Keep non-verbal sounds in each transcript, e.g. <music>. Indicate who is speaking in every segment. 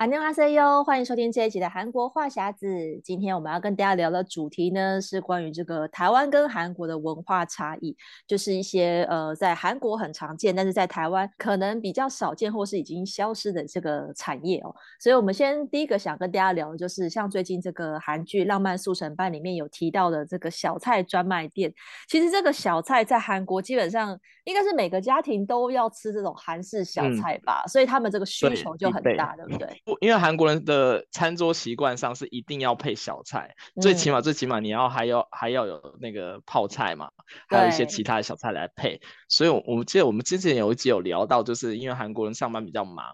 Speaker 1: 안녕하세요，欢迎收听这一集的韩国话匣子。今天我们要跟大家聊的主题呢，是关于这个台湾跟韩国的文化差异，就是一些呃在韩国很常见，但是在台湾可能比较少见或是已经消失的这个产业哦。所以，我们先第一个想跟大家聊的就是像最近这个韩剧《浪漫速成班》里面有提到的这个小菜专卖店。其实这个小菜在韩国基本上应该是每个家庭都要吃这种韩式小菜吧，嗯、所以他们这个需求就很大，对，对不对？
Speaker 2: 因为韩国人的餐桌习惯上是一定要配小菜，嗯、最起码最起码你要还要还要有那个泡菜嘛，还有一些其他的小菜来配。所以，我我记得我们之前有一集有聊到，就是因为韩国人上班比较忙，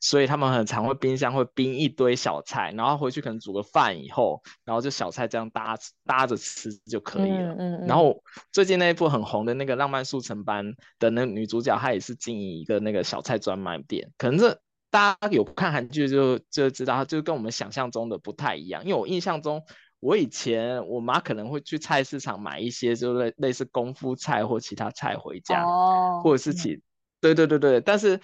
Speaker 2: 所以他们很常会冰箱会冰一堆小菜，然后回去可能煮个饭以后，然后就小菜这样搭搭着吃就可以了。嗯嗯嗯、然后最近那一部很红的那个《浪漫速成班》的那女主角，她也是经营一个那个小菜专卖店，可能这。大家有看韩剧就就知道，就跟我们想象中的不太一样。因为我印象中，我以前我妈可能会去菜市场买一些，就类类似功夫菜或其他菜回家，哦、或者是其，对对对对。但是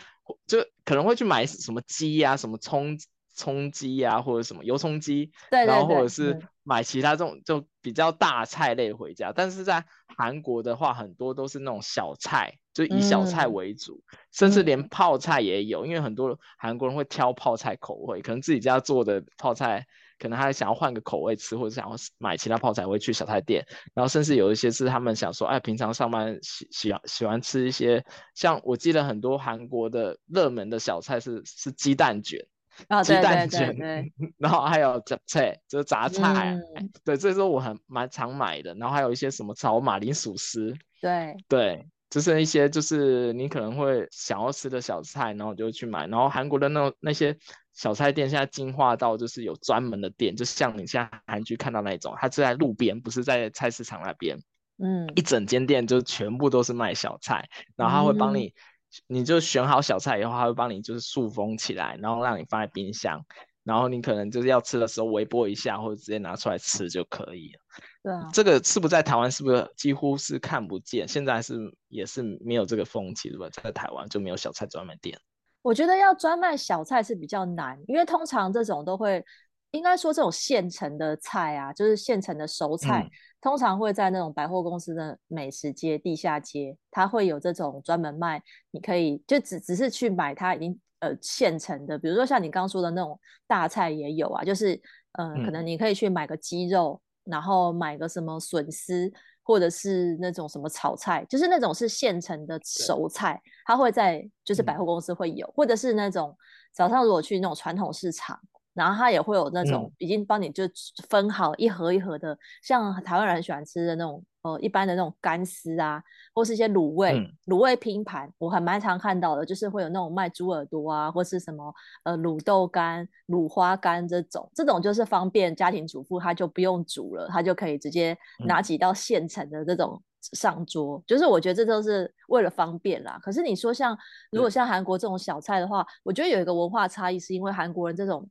Speaker 2: 就可能会去买什么鸡呀、啊，什么葱葱鸡呀，或者什么油葱鸡，
Speaker 1: 对对对，
Speaker 2: 然后或者是买其他这种就比较大菜类回家。嗯、但是在韩国的话，很多都是那种小菜。就以小菜为主，嗯、甚至连泡菜也有，嗯、因为很多韩国人会挑泡菜口味，可能自己家做的泡菜，可能他想要换个口味吃，或者想要买其他泡菜，会去小菜店。然后甚至有一些是他们想说，哎，平常上班喜喜欢喜欢吃一些，像我记得很多韩国的热门的小菜是是鸡蛋卷，
Speaker 1: 哦、
Speaker 2: 鸡蛋卷，
Speaker 1: 对对对对，<laughs>
Speaker 2: 然后还有杂菜，就是杂菜，
Speaker 1: 嗯、
Speaker 2: 对，这时候我很蛮常买的。然后还有一些什么炒马铃薯丝，
Speaker 1: 对
Speaker 2: 对。就是一些就是你可能会想要吃的小菜，然后就去买。然后韩国的那种那些小菜店现在进化到就是有专门的店，就像你现在韩剧看到那种，它是在路边，不是在菜市场那边。嗯，一整间店就全部都是卖小菜，然后他会帮你，嗯、你就选好小菜以后，他会帮你就是塑封起来，然后让你放在冰箱。然后你可能就是要吃的时候微波一下，或者直接拿出来吃就可以了。
Speaker 1: 对啊，
Speaker 2: 这个是不是在台湾是不是几乎是看不见？现在是也是没有这个风气，对吧？在台湾就没有小菜专卖店。
Speaker 1: 我觉得要专卖小菜是比较难，因为通常这种都会，应该说这种现成的菜啊，就是现成的熟菜，嗯、通常会在那种百货公司的美食街、地下街，它会有这种专门卖，你可以就只只是去买它已经。呃，现成的，比如说像你刚刚说的那种大菜也有啊，就是呃，嗯、可能你可以去买个鸡肉，然后买个什么笋丝，或者是那种什么炒菜，就是那种是现成的熟菜，它会在就是百货公司会有，嗯、或者是那种早上如果去那种传统市场，然后它也会有那种已经帮你就分好一盒一盒的，嗯、像台湾人很喜欢吃的那种。呃，一般的那种干丝啊，或是一些卤味、卤、嗯、味拼盘，我还蛮常看到的，就是会有那种卖猪耳朵啊，或是什么呃卤豆干、卤花干这种，这种就是方便家庭主妇，他就不用煮了，他就可以直接拿几道现成的这种上桌，嗯、就是我觉得这都是为了方便啦。可是你说像如果像韩国这种小菜的话，嗯、我觉得有一个文化差异，是因为韩国人这种。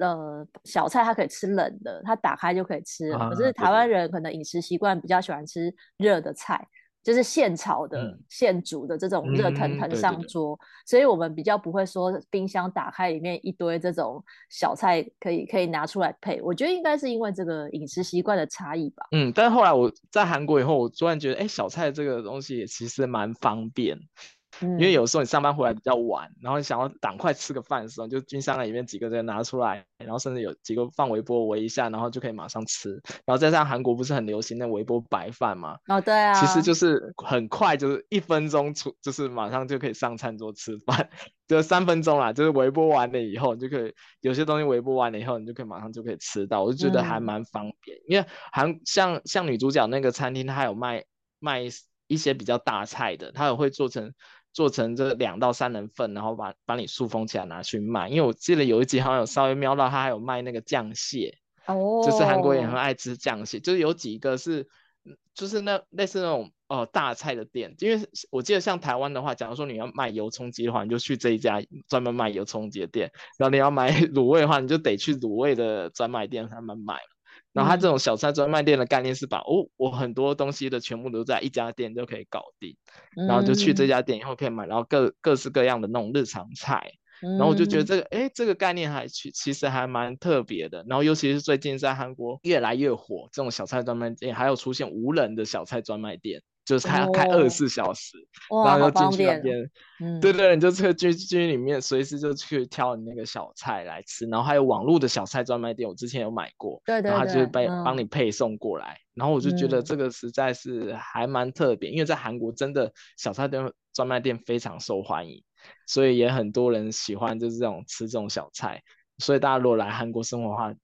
Speaker 1: 呃，小菜它可以吃冷的，它打开就可以吃了。啊、可是台湾人可能饮食习惯比较喜欢吃热的菜，嗯、就是现炒的、嗯、现煮的这种热腾腾上桌，嗯、所以我们比较不会说冰箱打开里面一堆这种小菜可以可以拿出来配。我觉得应该是因为这个饮食习惯的差异吧。
Speaker 2: 嗯，但是后来我在韩国以后，我突然觉得，哎，小菜这个东西也其实蛮方便。嗯，因为有时候你上班回来比较晚，然后你想要赶快吃个饭的时候，就冰箱里面几个人拿出来，然后甚至有几个放微波煨一下，然后就可以马上吃。然后再加上韩国不是很流行那微波白饭嘛？
Speaker 1: 哦，对啊，
Speaker 2: 其实就是很快，就是一分钟出，就是马上就可以上餐桌吃饭，就三分钟啦，就是微波完了以后，你就可以有些东西微波完了以后，你就可以马上就可以吃到，我就觉得还蛮方便。嗯、因为韩像像女主角那个餐厅，它有卖卖一些比较大菜的，它也会做成。做成这两到三人份，然后把把你塑封起来拿去卖。因为我记得有一集好像有稍微瞄到，他还有卖那个酱蟹，哦、oh.，就是韩国人很爱吃酱蟹，就是有几个是，就是那类似那种哦、呃、大菜的店。因为我记得像台湾的话，假如说你要卖油葱鸡的话，你就去这一家专门卖油葱鸡的店；然后你要买卤味的话，你就得去卤味的专卖店他们买。然后他这种小菜专卖店的概念是把哦，我很多东西的全部都在一家店就可以搞定，然后就去这家店以后可以买，然后各各式各样的那种日常菜，然后我就觉得这个哎，这个概念还其其实还蛮特别的。然后尤其是最近在韩国越来越火，这种小菜专卖店还有出现无人的小菜专卖店。就是开开二十四小时，哦、然后就进去那边，嗯，对对，你就这个进进里面，随时就去挑你那个小菜来吃。然后还有网络的小菜专卖店，我之前有买过，对对对，然后他就帮帮你配送过来，嗯。然后我就觉得这个实在是还蛮特别，嗯，因为在韩国真的小菜店专卖店非常受欢迎，所以也很多人喜欢就是这种吃这种小菜。所以大家如果来韩国生活的话，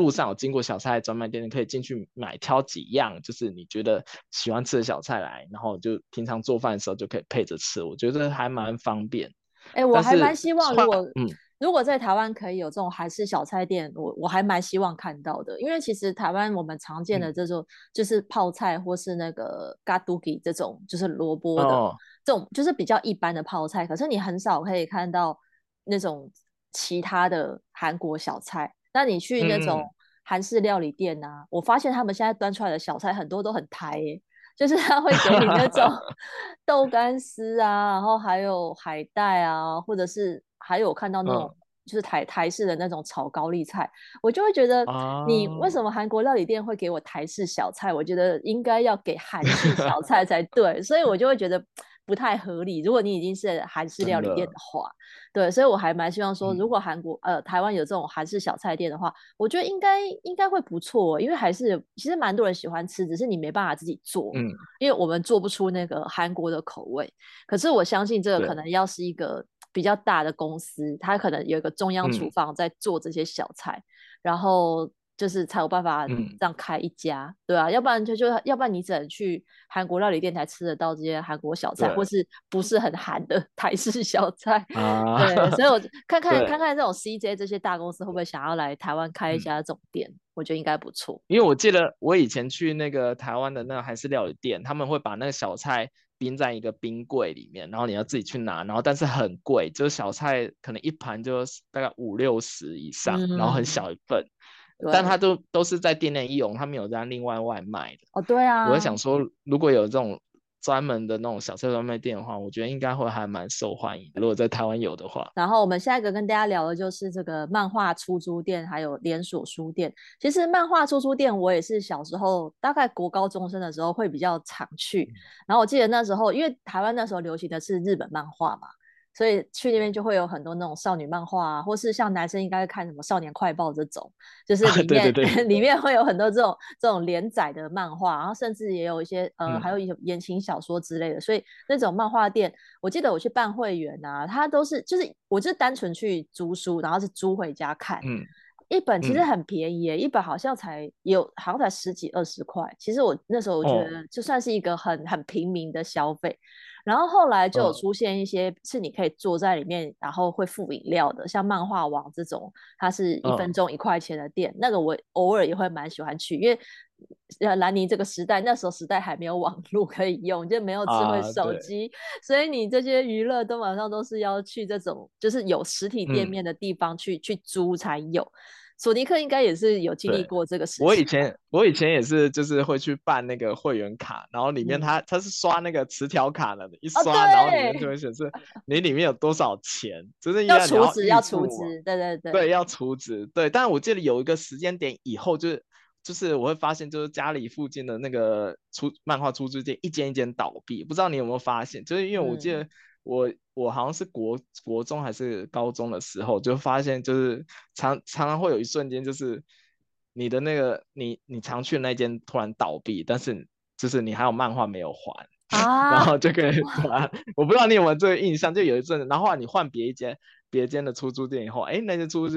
Speaker 2: 路上有经过小菜专卖店，你可以进去买，挑几样，就是你觉得喜欢吃的小菜来，然后就平常做饭的时候就可以配着吃，我觉得还蛮方便。
Speaker 1: 哎、欸，我还蛮希望，如果嗯，如果在台湾可以有这种韩式小菜店，我我还蛮希望看到的，因为其实台湾我们常见的这种就是泡菜或是那个嘎嘟吉这种，就是萝卜的、哦、这种，就是比较一般的泡菜，可是你很少可以看到那种其他的韩国小菜。那你去那种韩式料理店啊、嗯，我发现他们现在端出来的小菜很多都很台耶，就是他会给你那种 <laughs> 豆干丝啊，然后还有海带啊，或者是还有我看到那种就是台、嗯、台式的那种炒高丽菜，我就会觉得你为什么韩国料理店会给我台式小菜？我觉得应该要给韩式小菜才对，所以我就会觉得。不太合理。如果你已经是韩式料理店的话，对，所以我还蛮希望说，如果韩国、嗯、呃台湾有这种韩式小菜店的话，我觉得应该应该会不错，因为还是其实蛮多人喜欢吃，只是你没办法自己做，嗯，因为我们做不出那个韩国的口味。可是我相信这个可能要是一个比较大的公司，它可能有一个中央厨房在做这些小菜，嗯、然后。就是才有办法这样开一家，嗯、对啊，要不然就就要不然你只能去韩国料理店才吃得到这些韩国小菜，或是不是很韩的台式小菜。啊、对，所以我 <laughs> 看看看看这种 CJ 这些大公司会不会想要来台湾开一家这种店，嗯、我觉得应该不错。
Speaker 2: 因为我记得我以前去那个台湾的那个韩式料理店，他们会把那个小菜冰在一个冰柜里面，然后你要自己去拿，然后但是很贵，就是小菜可能一盘就大概五六十以上，嗯、然后很小一份。但他都都是在店内用，他没有在另外外卖的。
Speaker 1: 哦，对啊。
Speaker 2: 我在想说，如果有这种专门的那种小车专卖店的话，我觉得应该会还蛮受欢迎。如果在台湾有的话。
Speaker 1: 然后我们下一个跟大家聊的就是这个漫画出租店，还有连锁书店。其实漫画出租店我也是小时候，大概国高中生的时候会比较常去。嗯。然后我记得那时候，因为台湾那时候流行的是日本漫画嘛。所以去那边就会有很多那种少女漫画啊，或是像男生应该会看什么《少年快报》这种，就是里面对对对里面会有很多这种这种连载的漫画，然后甚至也有一些呃、嗯、还有一些言情小说之类的。所以那种漫画店，我记得我去办会员啊，他都是就是我就单纯去租书，然后是租回家看。嗯，一本其实很便宜耶，嗯、一本好像才有好像才十几二十块。其实我那时候我觉得就算是一个很、哦、很平民的消费。然后后来就有出现一些是你可以坐在里面，嗯、然后会附饮料的，像漫画王这种，它是一分钟一块钱的店，嗯。那个我偶尔也会蛮喜欢去，因为呃兰尼这个时代，那时候时代还没有网络可以用，就没有智慧手机，啊，所以你这些娱乐都晚上都是要去这种就是有实体店面的地方去，嗯、去租才有。索尼克应该也是有经历过这个事情。我以前
Speaker 2: 我以前也是，就是会去办那个会员卡，然后里面它它、嗯、是刷那个磁条卡的，一刷、哦、然后里面就会 <laughs> 显示你里面有多少钱，就是要储值
Speaker 1: 要储值，对对对，
Speaker 2: 对要储值，对。但是我记得有一个时间点以后，就是就是我会发现，就是家里附近的那个出漫画出租店一间一间倒闭，不知道你有没有发现？就是因为我记得我我好像是国国中还是高中的时候，就发现就是常常常会有一瞬间，就是你的那个你你常去的那间突然倒闭，但是就是你还有漫画没有还，<laughs> 啊、然后就可以还。我不知道你有没有这个印象，就有一阵子，然后你换别一间别间的出租店以后，哎，那间出租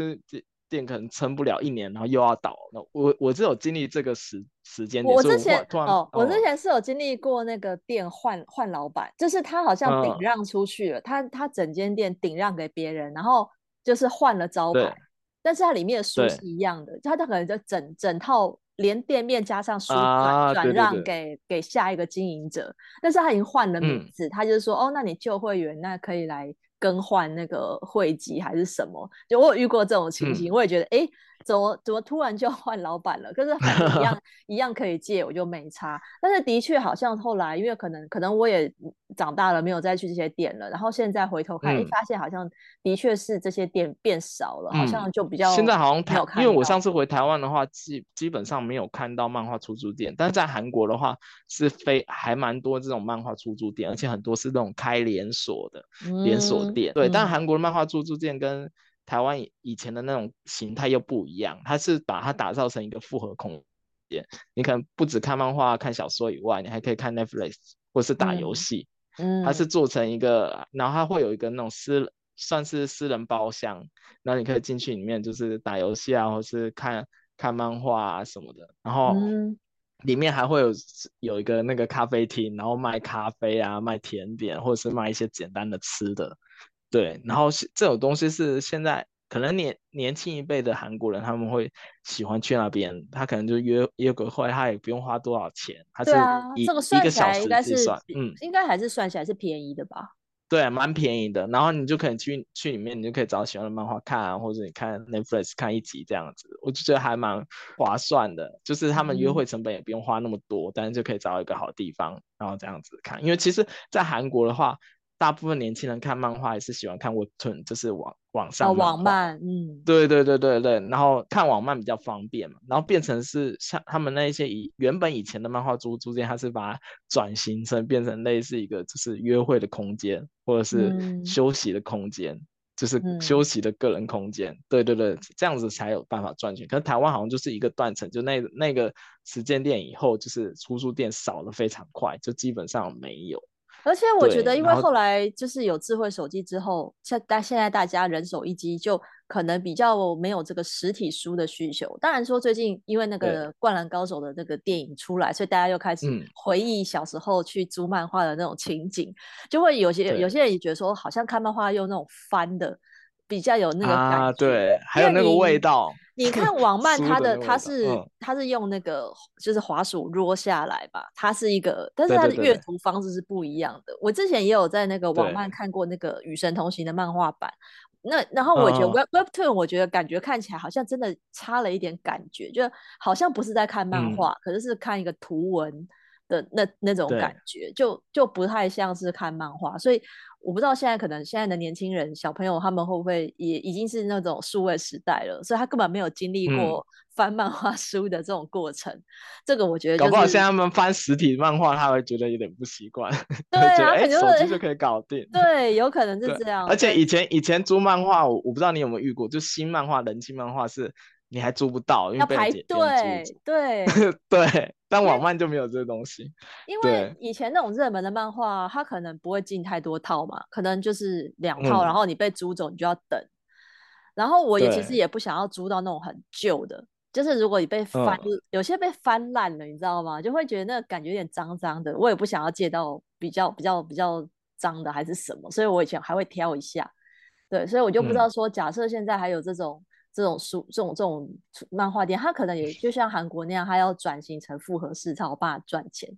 Speaker 2: 店。可能撑不了一年，然后又要倒。那我我只有经历这个时时间点。
Speaker 1: 我之前我哦，我之前是有经历过那个店换换老板，就是他好像顶让出去了，嗯、他他整间店顶让给别人，然后就是换了招牌，但是它里面的书是一样的，他他可能就整整套连店面加上书转转让给、给下一个经营者，但是他已经换了名字，嗯、他就是说哦，那你旧会员那可以来。更换那个会籍还是什么？就我有遇过这种情形，嗯、我也觉得，哎，怎么怎么突然就换老板了？可是还一样 <laughs> 一样可以借，我就没差。但是的确好像后来，因为可能可能我也长大了，没有再去这些店了。然后现在回头看，嗯、发现好像的确是这些店变少了，嗯、好像就比较
Speaker 2: 现在好像台，因为我上次回台湾的话，基基本上没有看到漫画出租店，但是在韩国的话是非还蛮多这种漫画出租店，而且很多是那种开连锁的、嗯、连锁店。对，但韩国的漫画出租店跟台湾以前的那种形态又不一样，它是把它打造成一个复合空间。你可能不只看漫画、看小说以外，你还可以看 Netflix 或是打游戏。嗯，它是做成一个，然后它会有一个那种私，算是私人包厢，然后你可以进去里面就是打游戏啊，或是看看漫画啊什么的。然后里面还会有有一个那个咖啡厅，然后卖咖啡啊、卖甜点，或者是卖一些简单的吃的。对，然后是这种东西是现在可能年年轻一辈的韩国人他们会喜欢去那边，他可能就约约个会，他也不用花多少钱，他是一、啊、这个算起来应该是算，嗯，
Speaker 1: 应该还是算起来是便宜的吧？
Speaker 2: 对，蛮便宜的。然后你就可以去去里面，你就可以找喜欢的漫画看啊，或者你看 Netflix 看一集这样子，我就觉得还蛮划算的。就是他们约会成本也不用花那么多，嗯、但是就可以找一个好地方，然后这样子看。因为其实，在韩国的话。大部分年轻人看漫画也是喜欢看 Webtoon，就是网网上网漫，嗯，对对对对对，然后看网漫比较方便嘛，然后变成是像他们那一些以原本以前的漫画租租店，他是把它转型成变成类似一个就是约会的空间，或者是休息的空间，嗯、就是休息的个人空间。嗯、对对对，这样子才有办法赚钱。可是台湾好像就是一个断层，就那那个时间点以后，就是出租店少了非常快，就基本上没有。
Speaker 1: 而且我觉得，因为后来就是有智慧手机之后，现但现在大家人手一机，就可能比较没有这个实体书的需求。当然说最近因为那个《灌篮高手》的那个电影出来，所以大家又开始回忆小时候去租漫画的那种情景，就会有些有些人也觉得说，好像看漫画用那种翻的。比较有那个感觉，啊、
Speaker 2: 对，还有那个味道。
Speaker 1: 你，看网 <laughs> 漫，它的它是它是用那个就是滑鼠落下来吧，它是一个，但是它的阅读方式是不一样的。对对对对，我之前也有在那个网漫看过那个《与神同行》的漫画版，那然后我觉得 Web Webtoon，我觉得感觉看起来好像真的差了一点感觉，就好像不是在看漫画，嗯、可是是看一个图文的那那种感觉，就就不太像是看漫画，所以。我不知道现在可能现在的年轻人小朋友他们会不会也已经是那种数位时代了，所以他根本没有经历过翻漫画书的这种过程。嗯、这个我觉得、就是，
Speaker 2: 搞不好现在他们翻实体漫画，他会觉得有点不习惯。<laughs>
Speaker 1: 对啊，
Speaker 2: 哎，手机就可以搞定。
Speaker 1: 对，有可能是这样。
Speaker 2: 而且以前以前租漫画，我我不知道你有没有遇过，就新漫画、人气漫画是。你还租不到，因为被要排队。
Speaker 1: 对 <laughs>
Speaker 2: 对，但网漫就没有这个东西。
Speaker 1: 因为以前那种热门的漫画，它可能不会进太多套嘛，可能就是两套，嗯、然后你被租走，你就要等。然后我也其实也不想要租到那种很旧的，就是如果你被翻，嗯、有些被翻烂了，你知道吗？就会觉得那个感觉有点脏脏的，我也不想要借到比较比较比较脏的还是什么，所以我以前还会挑一下。对，所以我就不知道说，假设现在还有这种。这种书、这种这种漫画店，它可能也就像韩国那样，它要转型成复合式，才有办法赚钱。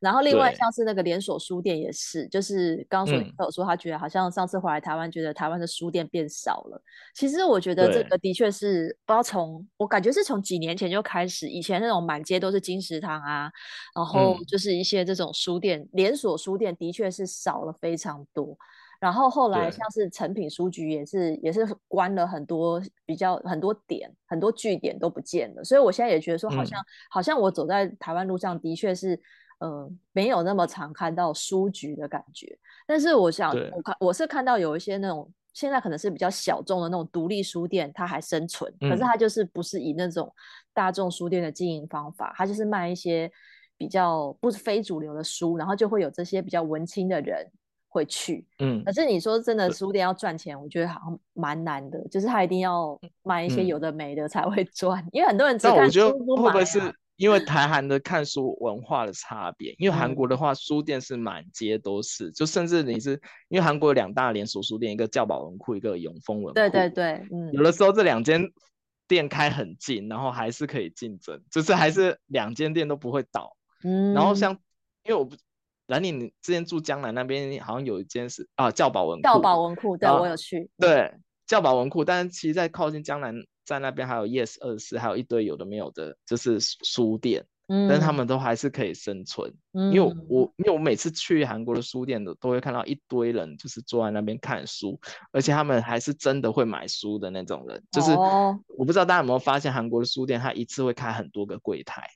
Speaker 1: 然后另外像是那个连锁书店也是，就是刚刚说你有说他觉得好像上次回来台湾，觉得台湾的书店变少了。其实我觉得这个的确是，不知道从我感觉是从几年前就开始，以前那种满街都是金石堂啊，然后就是一些这种书店、嗯、连锁书店的确是少了非常多。然后后来像是成品书局也是也是关了很多比较很多点很多据点都不见了，所以我现在也觉得说好像、嗯、好像我走在台湾路上的确是呃没有那么常看到书局的感觉。但是我想，我看我是看到有一些那种现在可能是比较小众的那种独立书店，它还生存，嗯、可是它就是不是以那种大众书店的经营方法，它就是卖一些比较不是非主流的书，然后就会有这些比较文青的人。会去，嗯，可是你说真的，书店要赚钱，我觉得好像蛮难的，就是他一定要卖一些有的没的才会赚，嗯、因为很多人只看书不买、啊、我觉得
Speaker 2: 会不会是因为台韩的看书文化的差别？因为韩国的话，书店是满街都是，嗯、就甚至你是因为韩国有两大连锁书店，一个教保文库，一个永丰文库，
Speaker 1: 对对对，嗯，
Speaker 2: 有的时候这两间店开很近，然后还是可以竞争，就是还是两间店都不会倒，嗯，然后像因为我不。兰妮，你之前住江南那边，好像有一间是啊，教保文库。
Speaker 1: 教保文库，对，我有去。
Speaker 2: 对，教保文库，但是其实，在靠近江南，在那边还有 Yes 二四，还有一堆有的没有的，就是书店。嗯。但他们都还是可以生存。嗯。因为我，因为我每次去韩国的书店的，都会看到一堆人，就是坐在那边看书，而且他们还是真的会买书的那种人。就是，我不知道大家有没有发现，韩国的书店，它一次会开很多个柜台。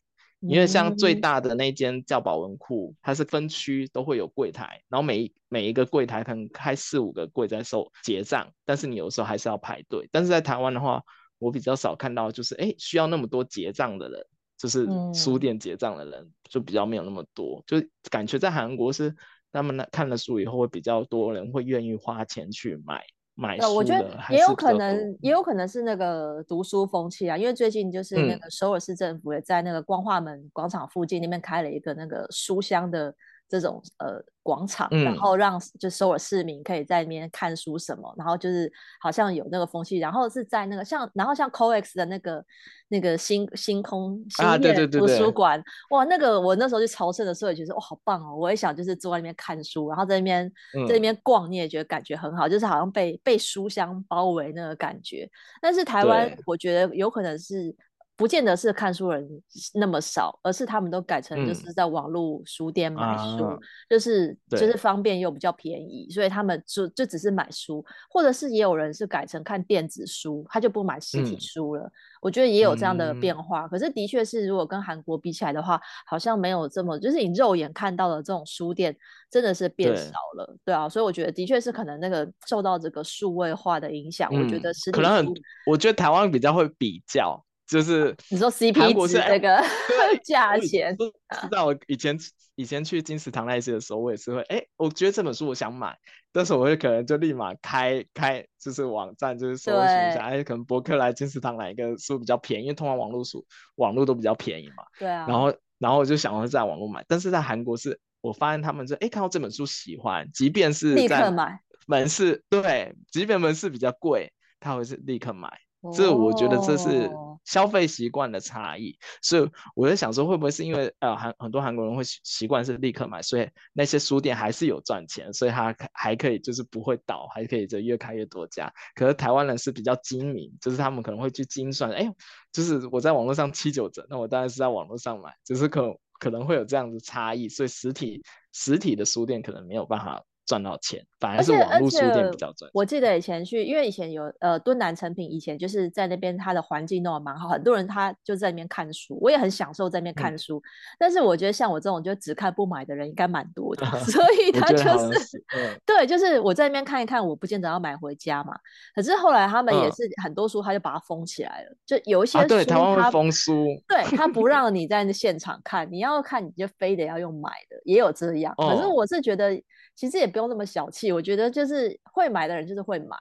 Speaker 2: 因为像最大的那间叫保温库，它是分区都会有柜台，然后每一每一个柜台可能开四五个柜在收结账，但是你有时候还是要排队。但是在台湾的话，我比较少看到，就是哎需要那么多结账的人，就是书店结账的人就比较没有那么多，就感觉在韩国是他们那看了书以后会比较多人会愿意花钱去买。买书，
Speaker 1: 我觉得也有可能，也有可能是那个读书风气啊，因为最近就是那个首尔市政府也在那个光化门广场附近那边开了一个那个书香的。这种呃广场，然后让就首尔市民可以在那边看书什么，嗯、然后就是好像有那个风气，然后是在那个像，然后像 COEX 的那个那个星星空星月图书馆，啊、哇，那个我那时候去朝圣的时候也觉得哇好棒哦，我也想就是坐在那边看书，然后在那边、嗯、在那边逛，你也觉得感觉很好，就是好像被被书香包围那个感觉。但是台湾我觉得有可能是。不见得是看书人那么少，而是他们都改成就是在网络书店买书，嗯啊、就是就是方便又比较便宜，所以他们就就只是买书，或者是也有人是改成看电子书，他就不买实体书了。嗯、我觉得也有这样的变化。嗯、可是的确是，如果跟韩国比起来的话，好像没有这么，就是你肉眼看到的这种书店真的是变少了，对，对啊。所以我觉得的确是可能那个受到这个数位化的影响，嗯、我觉得实体书可能很，
Speaker 2: 我觉得台湾比较会比较。就是
Speaker 1: 你说 CP 值这个 <laughs> 价钱，
Speaker 2: 知道我以前以前去金石堂那些的时候，我也是会哎、欸，我觉得这本书我想买，但是我会可能就立马开开就是网站，就是搜寻一下，哎，可能博客来、金石堂哪一个书比较便宜，因为通常网络书网络都比较便宜嘛。
Speaker 1: 对啊。
Speaker 2: 然后然后我就想要在网络买，但是在韩国是我发现他们就哎、欸、看到这本书喜欢，即便是
Speaker 1: 立刻买
Speaker 2: 门市，对，即便门市比较贵，他会是立刻买。这我觉得这是消费习惯的差异，所以我在想说，会不会是因为呃韩很多韩国人会习惯是立刻买，所以那些书店还是有赚钱，所以他还可以就是不会倒，还可以就越开越多家。可是台湾人是比较精明，就是他们可能会去精算，哎，就是我在网络上七九折，那我当然是在网络上买，只是可可能会有这样的差异，所以实体实体的书店可能没有办法。赚到钱，反而是网络书店比较赚。
Speaker 1: 我记得以前去，因为以前有呃敦南成品，以前就是在那边，它的环境弄得蛮好，很多人他就在那边看书，我也很享受在那边看书。嗯、但是我觉得像我这种就只看不买的人应该蛮多的，<laughs> 所以他就是，是 <laughs> 对，就是我在那边看一看，我不见得要买回家嘛。可是后来他们也是很多书，他就把它封起来了，嗯、就有一些书，
Speaker 2: 对，台湾会封书，
Speaker 1: 对，他 <laughs> 不让你在那现场看，你要看你就非得要用买的，也有这样。可是我是觉得。其实也不用那么小气，我觉得就是会买的人就是会买，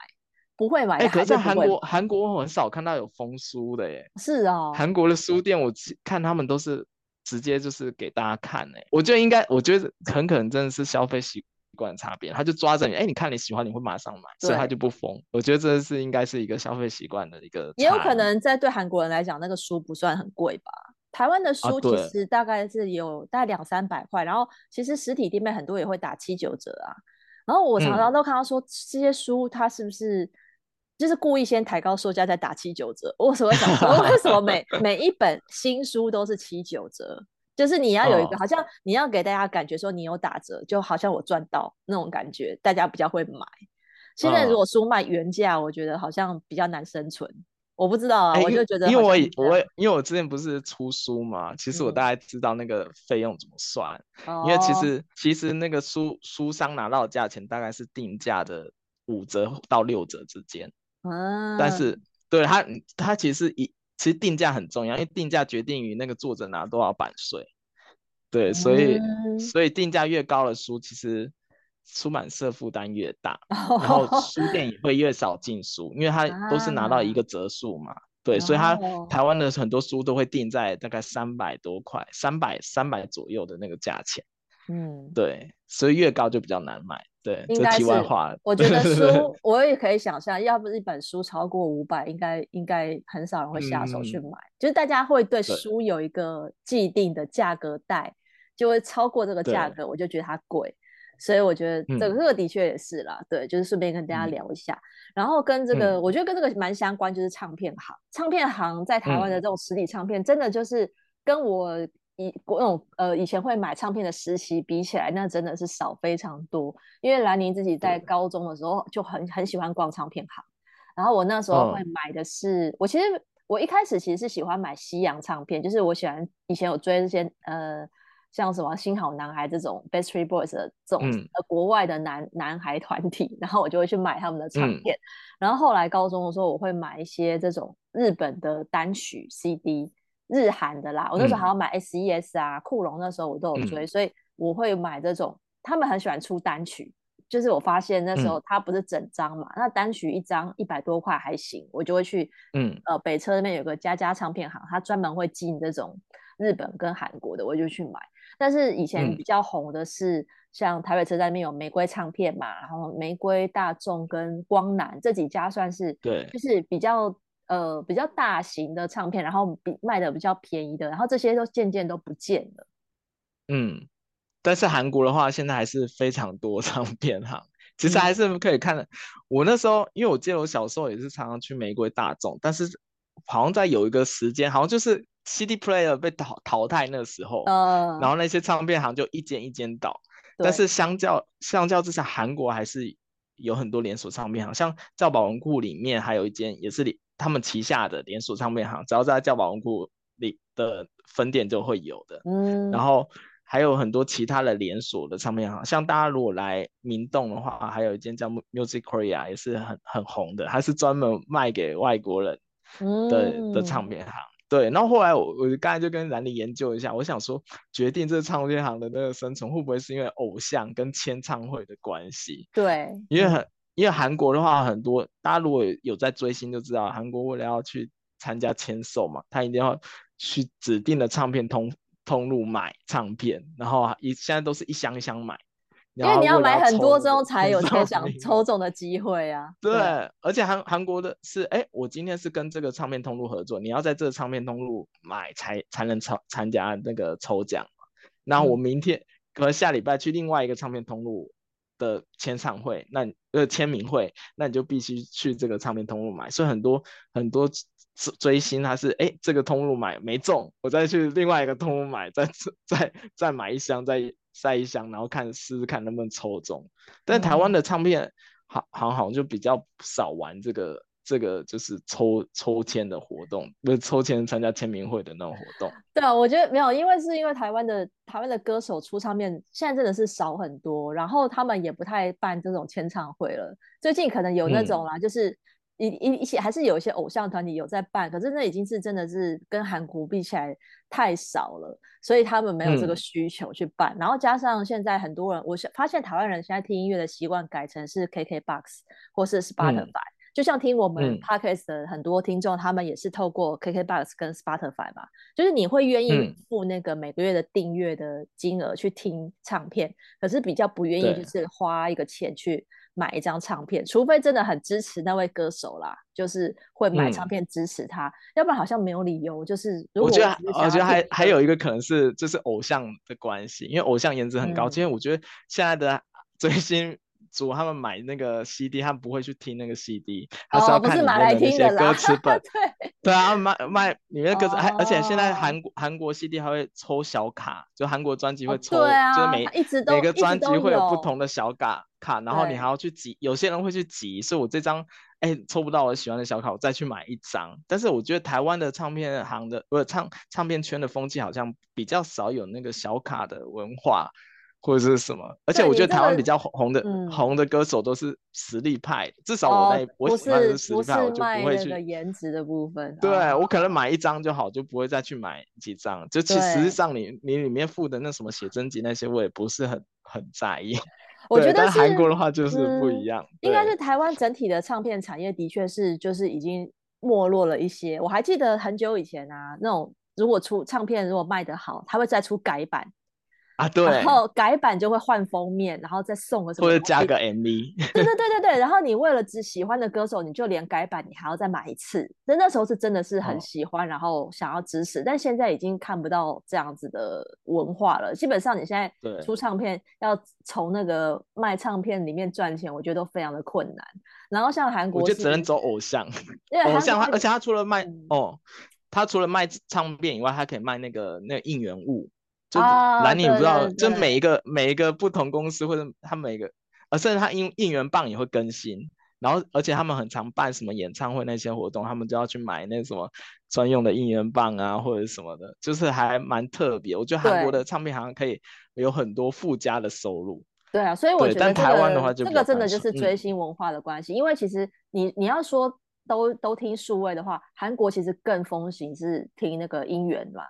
Speaker 1: 不会买。
Speaker 2: 哎、欸，可是韩国韩国我很少看到有封书的耶。
Speaker 1: 是啊、哦，
Speaker 2: 韩国的书店我看他们都是直接就是给大家看哎，我觉得应该，我觉得很可能真的是消费习惯差别，他就抓着你，哎、欸，你看你喜欢，你会马上买，所以他就不封。我觉得这是应该是一个消费习惯的一个。
Speaker 1: 也有可能在对韩国人来讲，那个书不算很贵吧。台湾的书其实大概是有大概两三百块，啊、然后其实实体店面很多也会打七九折啊。然后我常常都看到说，这些书它是不是就是故意先抬高售价再打七九折？我所以想说，为什么 <laughs> 每每一本新书都是七九折？就是你要有一个，好像你要给大家感觉说你有打折，就好像我赚到那种感觉，大家比较会买。现在如果书卖原价，我觉得好像比较难生存。我不知道啊，欸、我就觉得
Speaker 2: 因为我我因为我之前不是出书嘛，其实我大概知道那个费用怎么算，嗯、因为其。实其实那个书书商拿到的价钱大概是定价的五折到六折之间，嗯，但是。对他他其实一其实定价很重要，因为定价决定于那个作者拿多少版税，对，所以、嗯、所以定价越高的书，其实出版社负担越大，<laughs> 然后书店也会越少进书，因为它 <laughs> 都是拿到一个折数嘛，对，所以它台湾的很多书都会定在大概三百多块，三百三百左右的那个价钱，嗯，对，所以越高就比较难买。对，这题外话，
Speaker 1: 我觉得书 <laughs> 我也可以想象，要不是一本书超过五百，应该应该很少人会下手去买。嗯、就是大家会对书有一个既定的价格带，就会超过这个价格，我就觉得它贵。所以我觉得这个这个的确也是啦。嗯、对，就是顺便跟大家聊一下。嗯、然后跟这个，嗯、我觉得跟这个蛮相关，就是唱片行。唱片行在台湾的这种实体唱片，真的就是跟我。以那种呃以前会买唱片的时期比起来，那真的是少非常多。因为兰宁自己在高中的时候就很很喜欢逛唱片行，然后我那时候会买的是，哦、我其实我一开始其实是喜欢买西洋唱片，就是我喜欢以前有追这些呃像什么新好男孩这种 Backstreet Boys 的这种、嗯、呃国外的男男孩团体，然后我就会去买他们的唱片。嗯、然后后来高中的时候，我会买一些这种日本的单曲 CD。日韩的啦，我那时候还要买 S.E.S 啊，酷龙、嗯、那时候我都有追，嗯、所以我会买这种。他们很喜欢出单曲，就是我发现那时候它不是整张嘛，嗯、那单曲一张一百多块还行，我就会去，嗯，呃，北车那边有个佳佳唱片行，他专门会进这种日本跟韩国的，我就去买。但是以前比较红的是，嗯、像台北车站那边有玫瑰唱片嘛，然后玫瑰、大众跟光南这几家算是，对，就是比较。呃，比较大型的唱片，然后比卖的比较便宜的，然后这些都渐渐都不见了。嗯，
Speaker 2: 但是韩国的话，现在还是非常多 <laughs> 唱片行，其实还是可以看的。嗯、我那时候，因为我记得我小时候也是常常去玫瑰大众，但是好像在有一个时间，好像就是 CD player 被淘淘汰那个时候，嗯、然后那些唱片行就一间一间倒。但是相较相较之下，韩国还是有很多连锁唱片行，像教保文库里面还有一间也是他们旗下的连锁唱片行，只要在教保文库里的分店就会有的。嗯，然后还有很多其他的连锁的唱片行，像大家如果来明洞的话，还有一间叫 Music Korea 也是很很红的，它是专门卖给外国人的、嗯、的唱片行。对，然后后来我我刚才就跟兰妮研究一下，我想说，决定这个唱片行的那个生存会不会是因为偶像跟签唱会的关系？
Speaker 1: 对，
Speaker 2: 因为很。因为韩国的话，很多大家如果有在追星就知道，韩国为了要去参加签售嘛，他一定要去指定的唱片通通路买唱片，然后一现在都是一箱一箱买，
Speaker 1: 因为你要买很多之后才 <laughs> 有抽奖抽中的机会啊。
Speaker 2: 对，对而且韩韩国的是，哎，我今天是跟这个唱片通路合作，你要在这个唱片通路买才才能参参加那个抽奖嘛。那我明天、嗯、可能下礼拜去另外一个唱片通路。的签唱会，那呃签名会，那你就必须去这个唱片通路买。所以很多很多追星他是哎这个通路买没中，我再去另外一个通路买，再 <laughs> 再再买一箱，再塞一箱，然后看试试看能不能抽中。但台湾的唱片好好好像就比较少玩这个。这个就是抽抽签的活动，不是抽签参加签名会的那种活动。
Speaker 1: 对啊，我觉得没有，因为是因为台湾的台湾的歌手出唱片现在真的是少很多，然后他们也不太办这种签唱会了。最近可能有那种啦，嗯、就是一一一些还是有一些偶像团体有在办，可是那已经是真的是跟韩国比起来太少了，所以他们没有这个需求去办。嗯、然后加上现在很多人，我发现台湾人现在听音乐的习惯改成是 KKBOX 或是 Spotify。嗯就像听我们 Podcast 的很多听众，嗯、他们也是透过 KKBOX 跟 Spotify 嘛，就是你会愿意付那个每个月的订阅的金额去听唱片，嗯、可是比较不愿意就是花一个钱去买一张唱片，除非真的很支持那位歌手啦，就是会买唱片支持他，嗯、要不然好像没有理由。就是如果我觉得，
Speaker 2: 我觉得还还有一个可能是就是偶像的关系，因为偶像颜值很高，因为、嗯、我觉得现在的追星。族他们买那个 CD，他们不会去听那个 CD，他是要看里面的那些歌词 <laughs> 本。
Speaker 1: 哦、对
Speaker 2: 对啊，卖卖里面的歌词，还、
Speaker 1: 哦、
Speaker 2: 而且现在韩国韩国 CD 还会抽小卡，就韩国专辑会抽，
Speaker 1: 哦啊、
Speaker 2: 就是每
Speaker 1: 一直都
Speaker 2: 每个专辑会有不同的小卡卡，然后你还要去集，有些人会去集，所以我这张哎抽不到我喜欢的小卡，我再去买一张。但是我觉得台湾的唱片行的不是唱唱片圈的风气好像比较少有那个小卡的文化。或者是什么，而且我觉得台湾比较红的、嗯、红的歌手都是实力派，至少我那、哦、我喜欢的是实力派，我就不会去
Speaker 1: 颜值的部分。
Speaker 2: 对、
Speaker 1: 哦、
Speaker 2: 我可能买一张就好，就不会再去买几张。就其实上你你里面附的那什么写真集那些，我也不是很很在意。<laughs>
Speaker 1: 我觉得
Speaker 2: 但韩国的话就是不一样。嗯、
Speaker 1: 应该是台湾整体的唱片产业的确是就是已经没落了一些。我还记得很久以前啊，那种如果出唱片如果卖得好，他会再出改版。
Speaker 2: 啊，对，
Speaker 1: 然后改版就会换封面，然后再送个什么，
Speaker 2: 或者加个 MV。
Speaker 1: 对对对对对，<laughs> 然后你为了只喜欢的歌手，你就连改版你还要再买一次。那那时候是真的是很喜欢，哦、然后想要支持，但现在已经看不到这样子的文化了。基本上你现在出唱片要从那个卖唱片里面赚钱，我觉得都非常的困难。然后像韩国，
Speaker 2: 我就只能走偶像，<laughs> 偶像他，而且他除了卖、嗯、哦，他除了卖唱片以外，他可以卖那个那个应援物。就蓝你不知道，就每一个每一个不同公司或者他每个，呃，甚至他应应援棒也会更新，然后而且他们很常办什么演唱会那些活动，他们就要去买那什么专用的应援棒啊或者什么的，就是还蛮特别。我觉得韩国的唱片好像可以有很多附加的收入。
Speaker 1: 对啊，所以我觉得、这个、
Speaker 2: 但台湾的话就，
Speaker 1: 这个真的就是追星文化的关系，嗯、因为其实你你要说都都听数位的话，韩国其实更风行是听那个音源嘛。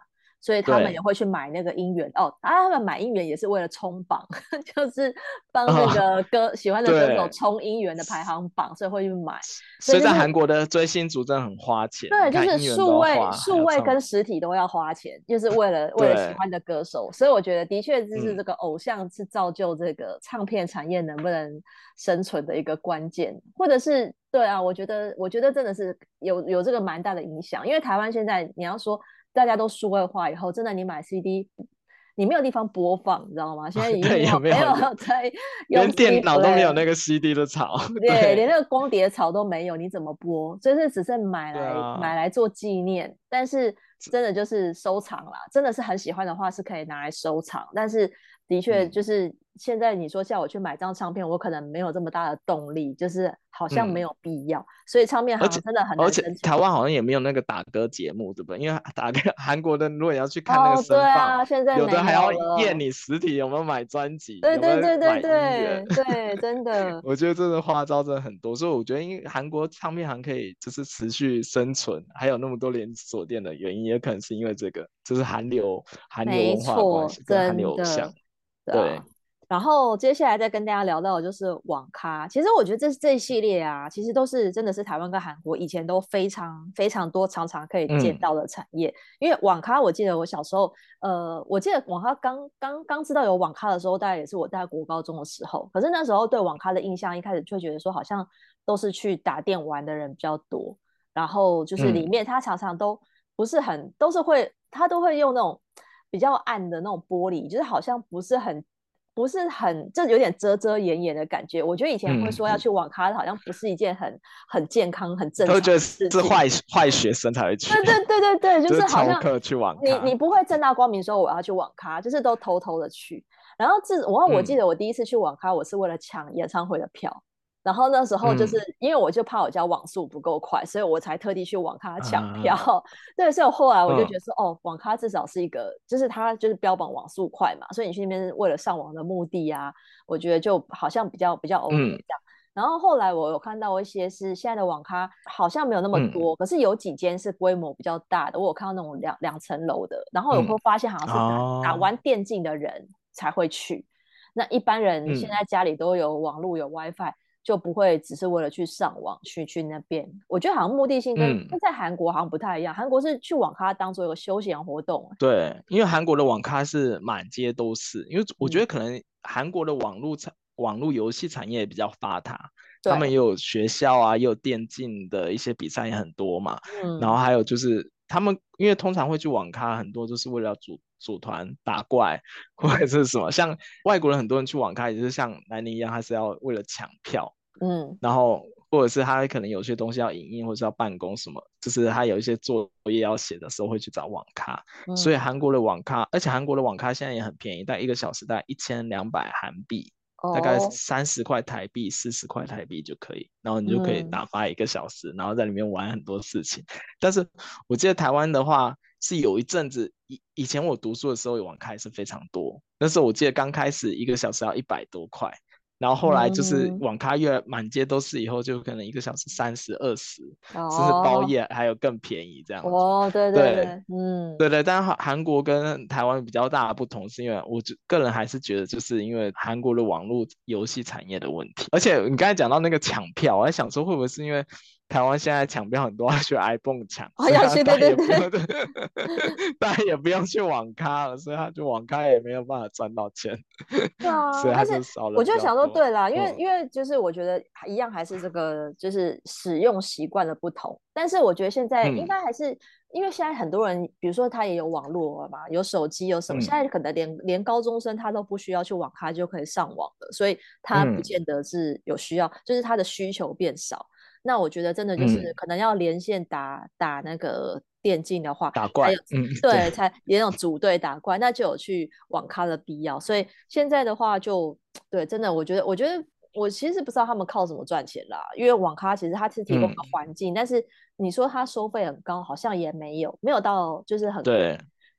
Speaker 1: 所以他们也会去买那个音源哦，啊，他们买音源也是为了冲榜，<laughs> 就是帮那 <laughs> 个歌、哦、喜欢的歌手冲音源的排行榜，所以会去买。
Speaker 2: 所以在韩国的追星族真的很花钱，
Speaker 1: 对，就是数位数位跟实体都要花钱，就是为了为了喜欢的歌手。所以我觉得的确就是这个偶像是造就这个唱片产业能不能生存的一个关键，或者是对啊，我觉得我觉得真的是有有这个蛮大的影响，因为台湾现在你要说。大家都数位化以后，真的你买 CD，你没有地方播放，你知道吗？现在已经 <laughs> 没有，没有在，
Speaker 2: 连电脑都没有那个 CD 的槽，
Speaker 1: 对，对连那个光碟槽都没有，你怎么播？所以是只剩买来、啊、买来做纪念，但是真的就是收藏啦，真的是很喜欢的话是可以拿来收藏，但是的确就是。嗯现在你说叫我去买张唱片，我可能没有这么大的动力，就是好像没有必要。嗯、所以唱片行真的很难。
Speaker 2: 而且台湾好像也没有那个打歌节目，对不对？因为 <laughs> 打歌韩国的，如果你要去看那个声放、哦啊，现在有的还要验你实体有没有买专辑。
Speaker 1: 对对对对对对，真的。<laughs>
Speaker 2: 我觉得这个花招真的很多，所以我觉得因为韩国唱片行可以就是持续生存，还有那么多连锁店的原因，也可能是因为这个，就是韩流韩流文化关系跟韩流偶像，对。
Speaker 1: 然后接下来再跟大家聊到的就是网咖。其实我觉得这这一系列啊，其实都是真的是台湾跟韩国以前都非常非常多常常可以见到的产业。嗯、因为网咖，我记得我小时候，呃，我记得网咖刚刚刚知道有网咖的时候，大概也是我在国高中的时候。可是那时候对网咖的印象，一开始就觉得说好像都是去打电玩的人比较多。然后就是里面它常常都不是很，嗯、都是会，它都会用那种比较暗的那种玻璃，就是好像不是很。不是很，就有点遮遮掩掩的感觉。我觉得以前会说要去网咖，嗯、好像不是一件很很健康、很正常的事情。
Speaker 2: 是坏坏学生才会去。
Speaker 1: 对对对对对，<laughs> 就是好像
Speaker 2: 课去网咖。
Speaker 1: 你你不会正大光明说我要去网咖，就是都偷偷的去。然后自我我记得我第一次去网咖，我是为了抢演唱会的票。然后那时候就是、嗯、因为我就怕我家网速不够快，所以我才特地去网咖抢票。啊、<laughs> 对，所以后来我就觉得说，嗯、哦，网咖至少是一个，就是它就是标榜网速快嘛，所以你去那边为了上网的目的啊，我觉得就好像比较比较 OK 这样。嗯、然后后来我有看到一些是现在的网咖好像没有那么多，嗯、可是有几间是规模比较大的，我有看到那种两两层楼的。然后有会发现好像是打、嗯、打玩电竞的人才会去，那一般人现在家里都有网络有 WiFi。就不会只是为了去上网去去那边，我觉得好像目的性跟、嗯、跟在韩国好像不太一样。韩国是去网咖当做一个休闲活动。
Speaker 2: 对，因为韩国的网咖是满街都是，因为我觉得可能韩国的网络产、嗯、网络游戏产业比较发达，他们也有学校啊，也有电竞的一些比赛也很多嘛。嗯、然后还有就是。他们因为通常会去网咖，很多就是为了组组团打怪 <laughs> 或者是什么。像外国人很多人去网咖，也就是像南宁一样，他是要为了抢票，嗯，然后或者是他可能有些东西要影印或是要办公什么，就是他有一些作业要写的时候会去找网咖。嗯、所以韩国的网咖，而且韩国的网咖现在也很便宜，大概一个小时大概一千两百韩币。大概三十块台币、四十块台币就可以，然后你就可以打发一个小时，嗯、然后在里面玩很多事情。但是我记得台湾的话是有一阵子，以以前我读书的时候，网咖是非常多。那时候我记得刚开始一个小时要一百多块。然后后来就是网咖越满街都是，以后就可能一个小时三十二十，甚至包夜还有更便宜这样子。
Speaker 1: 哦，对对对，对嗯，
Speaker 2: 对对。但韩韩国跟台湾比较大的不同，是因为我个人还是觉得，就是因为韩国的网络游戏产业的问题。而且你刚才讲到那个抢票，我在想说会不会是因为。台湾现在抢票很多，<laughs> 要去 iPhone 抢，
Speaker 1: 哦，要去对对对，
Speaker 2: 大家 <laughs> 也不用去网咖了，所以他就网咖也没有办法赚到钱。
Speaker 1: 对啊，<laughs>
Speaker 2: 所以还是少了。
Speaker 1: 我就想说，对啦，因为、嗯、因为就是我觉得一样还是这个就是使用习惯的不同，但是我觉得现在应该还是、嗯、因为现在很多人，比如说他也有网络了嘛，有手机有什么，嗯、现在可能连连高中生他都不需要去网咖就可以上网了，所以他不见得是有需要，嗯、就是他的需求变少。那我觉得真的就是可能要连线打、嗯、打那个电竞的话，
Speaker 2: 打怪，
Speaker 1: 嗯，对，才也有组队打怪，那就有去网咖的必要。所以现在的话就，就对，真的，我觉得，我觉得我其实不知道他们靠什么赚钱啦，因为网咖其实它是提供个环境，嗯、但是你说它收费很高，好像也没有，没有到就是很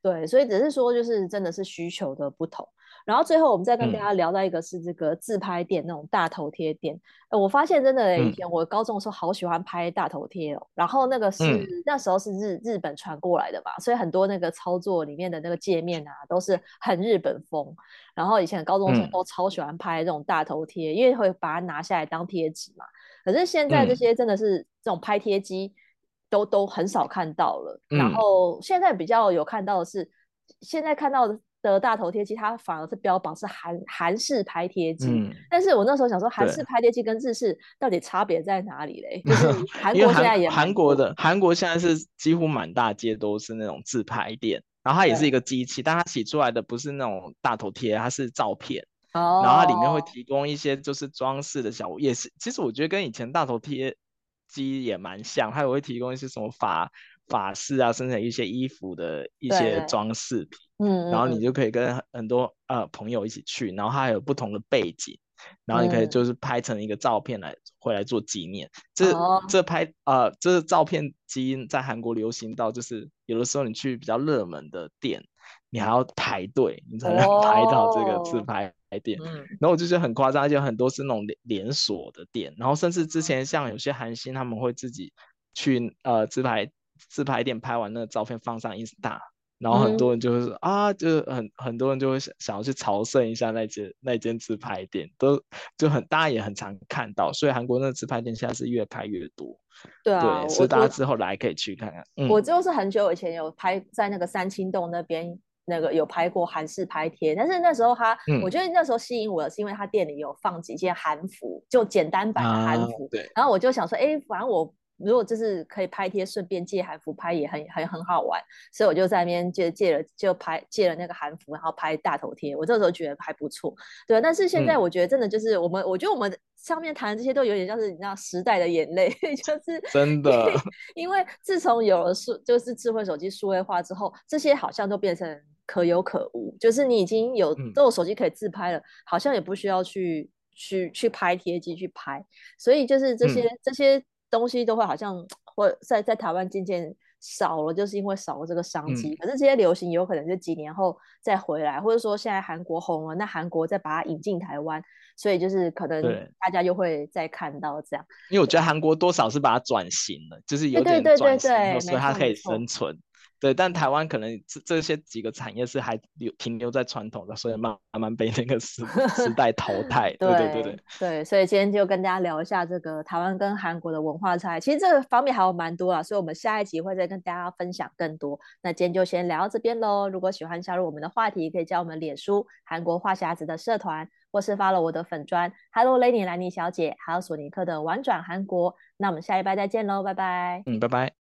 Speaker 1: 对，所以只是说就是真的是需求的不同。然后最后我们再跟大家聊到一个是这个自拍店、嗯、那种大头贴店，呃，我发现真的以前我高中的时候好喜欢拍大头贴哦，嗯、然后那个是、嗯、那时候是日日本传过来的嘛，所以很多那个操作里面的那个界面啊都是很日本风，然后以前高中生都超喜欢拍这种大头贴，嗯、因为会把它拿下来当贴纸嘛。可是现在这些真的是这种拍贴机都、嗯、都很少看到了，然后现在比较有看到的是现在看到的。的大头贴机，它反而是标榜是韩韩式拍贴机，嗯、但是我那时候想说，韩式拍贴机跟日式到底差别在哪里嘞？对 <laughs> 就是韩国现在也
Speaker 2: 韩国的韩国现在是几乎满大街都是那种自拍店，然后它也是一个机器，但它洗出来的不是那种大头贴，它是照片，哦、然后它里面会提供一些就是装饰的小物，也是其实我觉得跟以前大头贴机也蛮像，它也会提供一些什么法法式啊，生成一些衣服的一些装饰品。嗯，然后你就可以跟很多呃朋友一起去，然后它还有不同的背景，然后你可以就是拍成一个照片来回来做纪念。这、哦、这拍呃这照片机在韩国流行到就是有的时候你去比较热门的店，你还要排队，你才能 <laughs> 拍到这个自拍店。嗯、然后我就觉得很夸张，而且很多是那种连连锁的店，然后甚至之前像有些韩星他们会自己去呃自拍自拍店拍完那个照片放上 Insta。然后很多人就是、嗯、啊，就是很很多人就会想想要去朝圣一下那间那间自拍店，都就很大家也很常看到，所以韩国那个自拍店现在是越开越多。
Speaker 1: 对啊，
Speaker 2: 对，所以大家之后来可以去看看。
Speaker 1: 我就是很久以前有拍在那个三清洞那边那个有拍过韩式拍贴，但是那时候他，嗯、我觉得那时候吸引我的是因为他店里有放几件韩服，就简单版的韩服。啊、对。然后我就想说，哎，反正我。如果就是可以拍贴，顺便借韩服拍也很很很好玩，所以我就在那边借借了就拍借了那个韩服，然后拍大头贴。我这时候觉得还不错，对。但是现在我觉得真的就是我们，嗯、我觉得我们上面谈的这些都有点像是你知道时代的眼泪，<laughs> 就是
Speaker 2: 真的。
Speaker 1: 因为自从有了数就是智慧手机数位化之后，这些好像都变成可有可无，就是你已经有都有手机可以自拍了，嗯、好像也不需要去去去拍贴机去拍，所以就是这些、嗯、这些。东西都会好像会在在台湾渐渐少了，就是因为少了这个商机。嗯、可是这些流行有可能就几年后再回来，或者说现在韩国红了，那韩国再把它引进台湾，所以就是可能大家又会再看到这样。
Speaker 2: 因为我觉得韩国多少是把它转型了，就是有点转型，所以它可以生存。对，但台湾可能这这些几个产业是还留停留在传统的，所以慢慢慢被那个时 <laughs> 时代淘汰。对对对对
Speaker 1: 对，所以今天就跟大家聊一下这个台湾跟韩国的文化差异。其实这个方面还有蛮多啊，所以我们下一集会再跟大家分享更多。那今天就先聊到这边喽。如果喜欢加入我们的话题，可以加我们脸书韩国话匣子的社团，或是 follow 我的粉砖 Hello Lenny 兰妮小姐，还有索尼克的玩转韩国。那我们下一拜再见喽，拜拜。
Speaker 2: 嗯，拜拜。